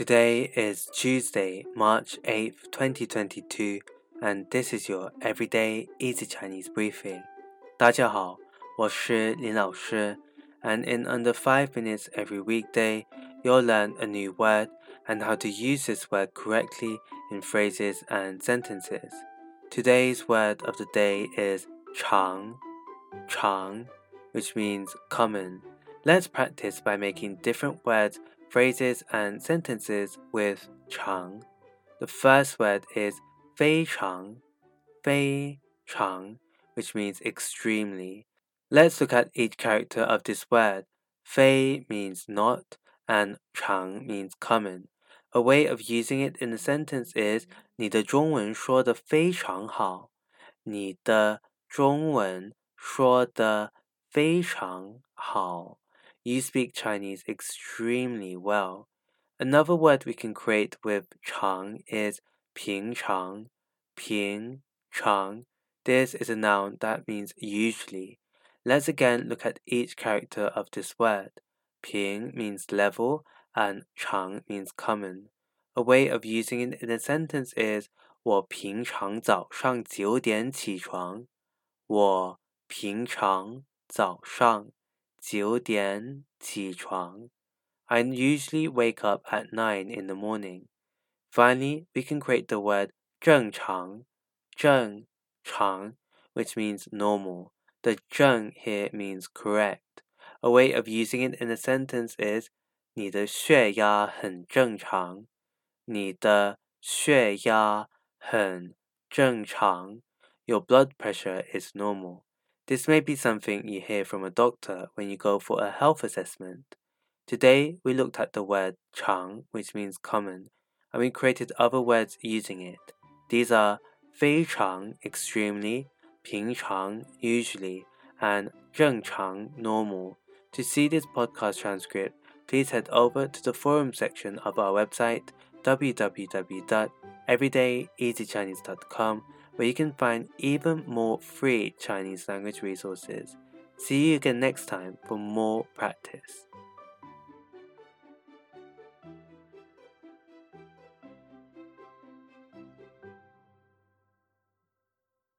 Today is Tuesday, March 8th, 2022, and this is your everyday easy Chinese briefing. 大家好，我是林老师, and in under 5 minutes every weekday, you'll learn a new word and how to use this word correctly in phrases and sentences. Today's word of the day is 常,常, which means common. Let's practice by making different words phrases and sentences with 长. The first word is 非常,非常, which means extremely. Let's look at each character of this word. 非 means not and 长 means common. A way of using it in a sentence is 你的中文说得非常好。你的中文说得非常好。 you speak Chinese extremely well. Another word we can create with chang is 平常,平常. This is a noun that means usually. Let's again look at each character of this word. 平 means level and chang means common. A way of using it in a sentence is 我平常早上九点起床。我平常早上 九点起床. I usually wake up at 9 in the morning. Finally, we can create the word 正常,正常, which means normal. The 正 here means correct. A way of using it in a sentence is 你的血压很正常。你的血压很正常。Your blood pressure is normal. This may be something you hear from a doctor when you go for a health assessment. Today, we looked at the word chang, which means common, and we created other words using it. These are 非常 extremely, 平常 usually, and 正常 normal. To see this podcast transcript, please head over to the forum section of our website www.everydayeasychinese.com where you can find even more free Chinese language resources. See you again next time for more practice.